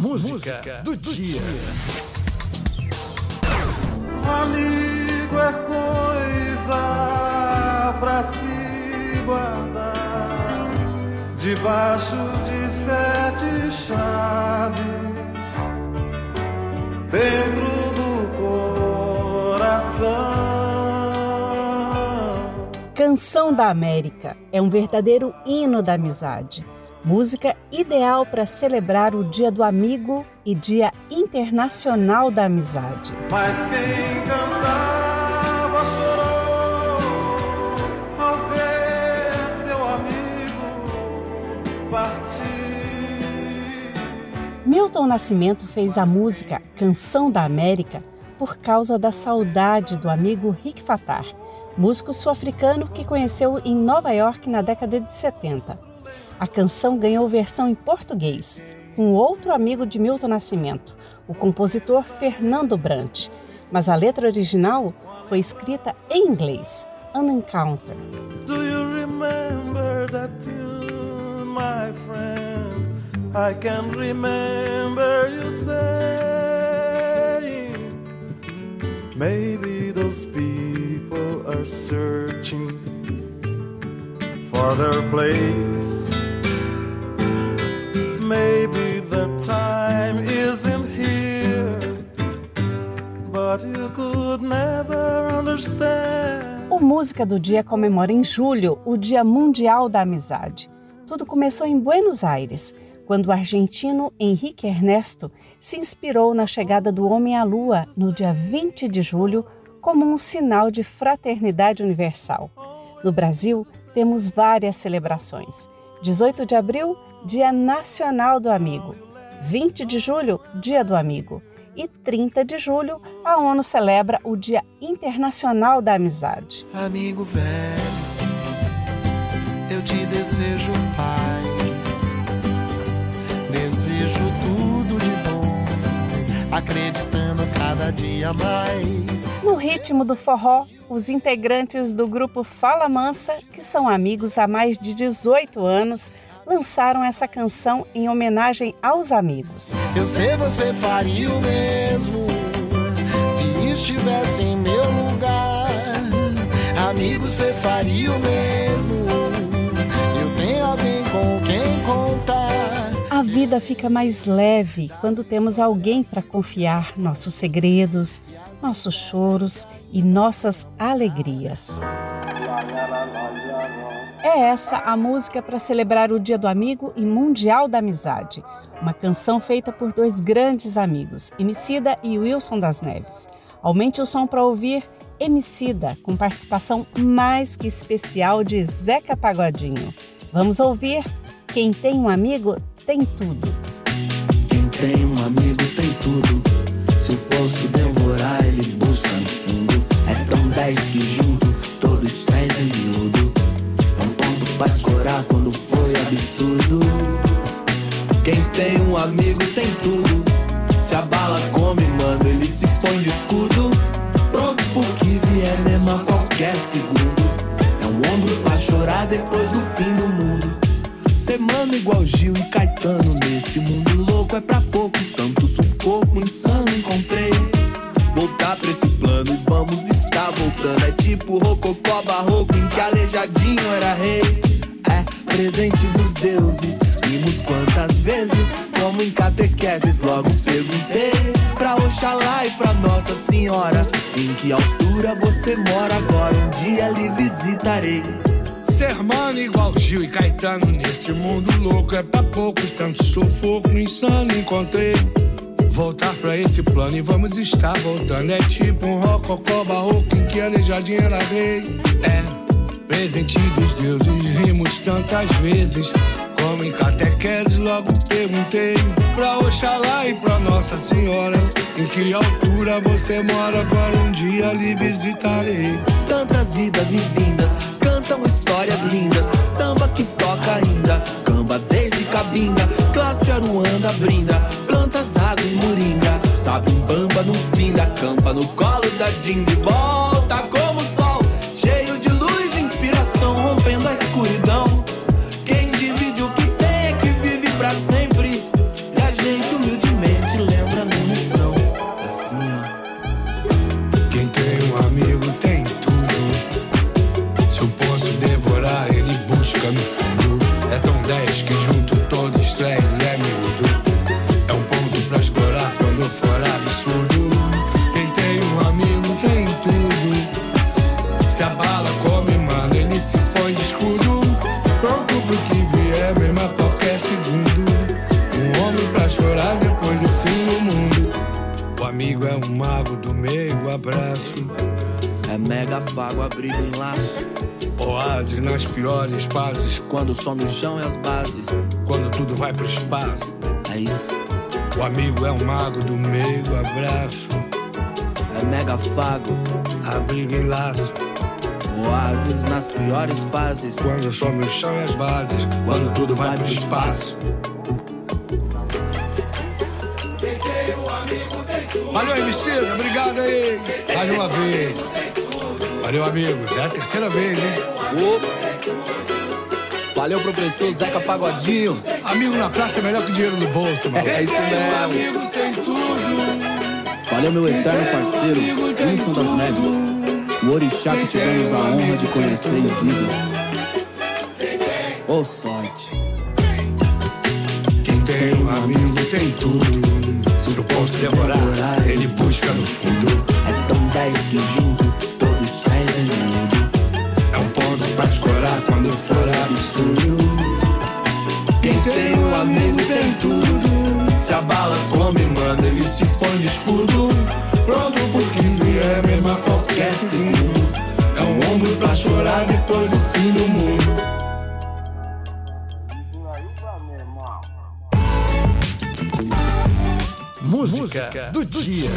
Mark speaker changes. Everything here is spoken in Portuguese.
Speaker 1: Música do dia.
Speaker 2: Amigo é coisa pra se guardar debaixo de sete chaves dentro do coração.
Speaker 3: Canção da América é um verdadeiro hino da amizade. Música ideal para celebrar o Dia do Amigo e Dia Internacional da Amizade.
Speaker 2: Mas quem cantava chorou ao ver seu amigo partir.
Speaker 3: Milton Nascimento fez a música Canção da América por causa da saudade do amigo Rick Fatar, músico sul-africano que conheceu em Nova York na década de 70. A canção ganhou versão em português, com outro amigo de Milton Nascimento, o compositor Fernando Brant, mas a letra original foi escrita em inglês, An Encounter.
Speaker 2: Do you remember that tune, my friend? I can remember you saying, maybe those people are searching for their place. Maybe time isn't here, but you could never understand.
Speaker 3: O Música do Dia comemora em julho o Dia Mundial da Amizade. Tudo começou em Buenos Aires, quando o argentino Henrique Ernesto se inspirou na chegada do homem à Lua no dia 20 de julho como um sinal de fraternidade universal. No Brasil, temos várias celebrações. 18 de abril, Dia Nacional do Amigo. 20 de julho, Dia do Amigo. E 30 de julho, a ONU celebra o Dia Internacional da Amizade.
Speaker 2: Amigo velho, eu te desejo paz, dia mais.
Speaker 3: No ritmo do forró, os integrantes do grupo Fala Mansa, que são amigos há mais de 18 anos, lançaram essa canção em homenagem aos amigos.
Speaker 2: Eu sei você faria o mesmo se estivesse em meu lugar. Amigo, você faria o mesmo.
Speaker 3: Vida fica mais leve quando temos alguém para confiar nossos segredos, nossos choros e nossas alegrias. É essa a música para celebrar o Dia do Amigo e Mundial da Amizade. Uma canção feita por dois grandes amigos, Emicida e Wilson das Neves. Aumente o som para ouvir Emicida, com participação mais que especial de Zeca Pagodinho. Vamos ouvir Quem tem um amigo tem tudo.
Speaker 4: Quem tem um amigo tem tudo. Se eu posso devorar, ele busca no fundo. É tão dez que junto todos trazem miúdo. É um ponto pra escorar quando foi absurdo. Quem tem um amigo tem tudo. Se a bala come, mano, ele se põe de escudo. Pronto pro que vier mesmo a qualquer segundo. É um ombro pra chorar depois do fim do mundo. Ser mano igual Gil e Caetano nesse mundo louco é pra poucos, tanto sufoco insano encontrei. Voltar pra esse plano e vamos estar voltando. É tipo rococó barroco em que aleijadinho era rei. É presente dos deuses, vimos quantas vezes, como em catequeses. Logo perguntei pra Oxalá e pra Nossa Senhora: em que altura você mora agora? Um dia lhe visitarei.
Speaker 5: Ser mano igual Gil e Caetano. Nesse mundo louco é pra poucos Tanto sufoco insano. Encontrei Voltar pra esse plano e vamos estar voltando. É tipo um rococó barroco Em que aleijadinha era rei É, presente dos deuses Rimos tantas vezes. Como em catequeses logo perguntei Pra Oxalá e pra Nossa Senhora Em que altura você mora. Agora um dia lhe visitarei.
Speaker 4: Tantas idas e vindas, cantam histórias lindas. Samba que toca ainda, camba desde cabinda. Classe Aruanda brinda, plantas, água e moringa. Sabe um bamba no fim da campa, no colo da dinga. E
Speaker 5: abraço.
Speaker 4: É mega fago, abrigo em laço.
Speaker 5: Oásis nas piores fases.
Speaker 4: Quando some o chão e as bases.
Speaker 5: Quando tudo vai pro espaço.
Speaker 4: É isso.
Speaker 5: O amigo é um mago do meio abraço.
Speaker 4: É mega fago,
Speaker 5: abrigo em laço.
Speaker 4: Oásis nas piores fases.
Speaker 5: Quando some o chão e as bases. Quando tudo vai pro espaço. Valeu, Emicida, obrigado aí. Mais uma vez. Valeu, amigos. É a terceira vez, hein?
Speaker 4: Opa. Valeu, professor Zeca Pagodinho.
Speaker 5: Amigo na praça é melhor que dinheiro no bolso, mano.
Speaker 4: É isso mesmo.
Speaker 5: amigo tem tudo.
Speaker 4: Valeu, meu eterno parceiro, Wilson das Neves. O orixá que tivemos a honra de conhecer em vida. Ô oh, sorte.
Speaker 5: Quem tem um amigo tem tudo. Se eu posso devorar, ele busca no fundo.
Speaker 4: É tão dez que junto todos trazem mundo.
Speaker 5: É um ponto pra escorar quando for absurdo. Quem tem um amigo tem tudo. Se a bala come, manda, ele se põe de escudo. Pronto pro que vier, mesmo a qualquer segundo. É um ombro pra chorar depois do
Speaker 1: Música do dia.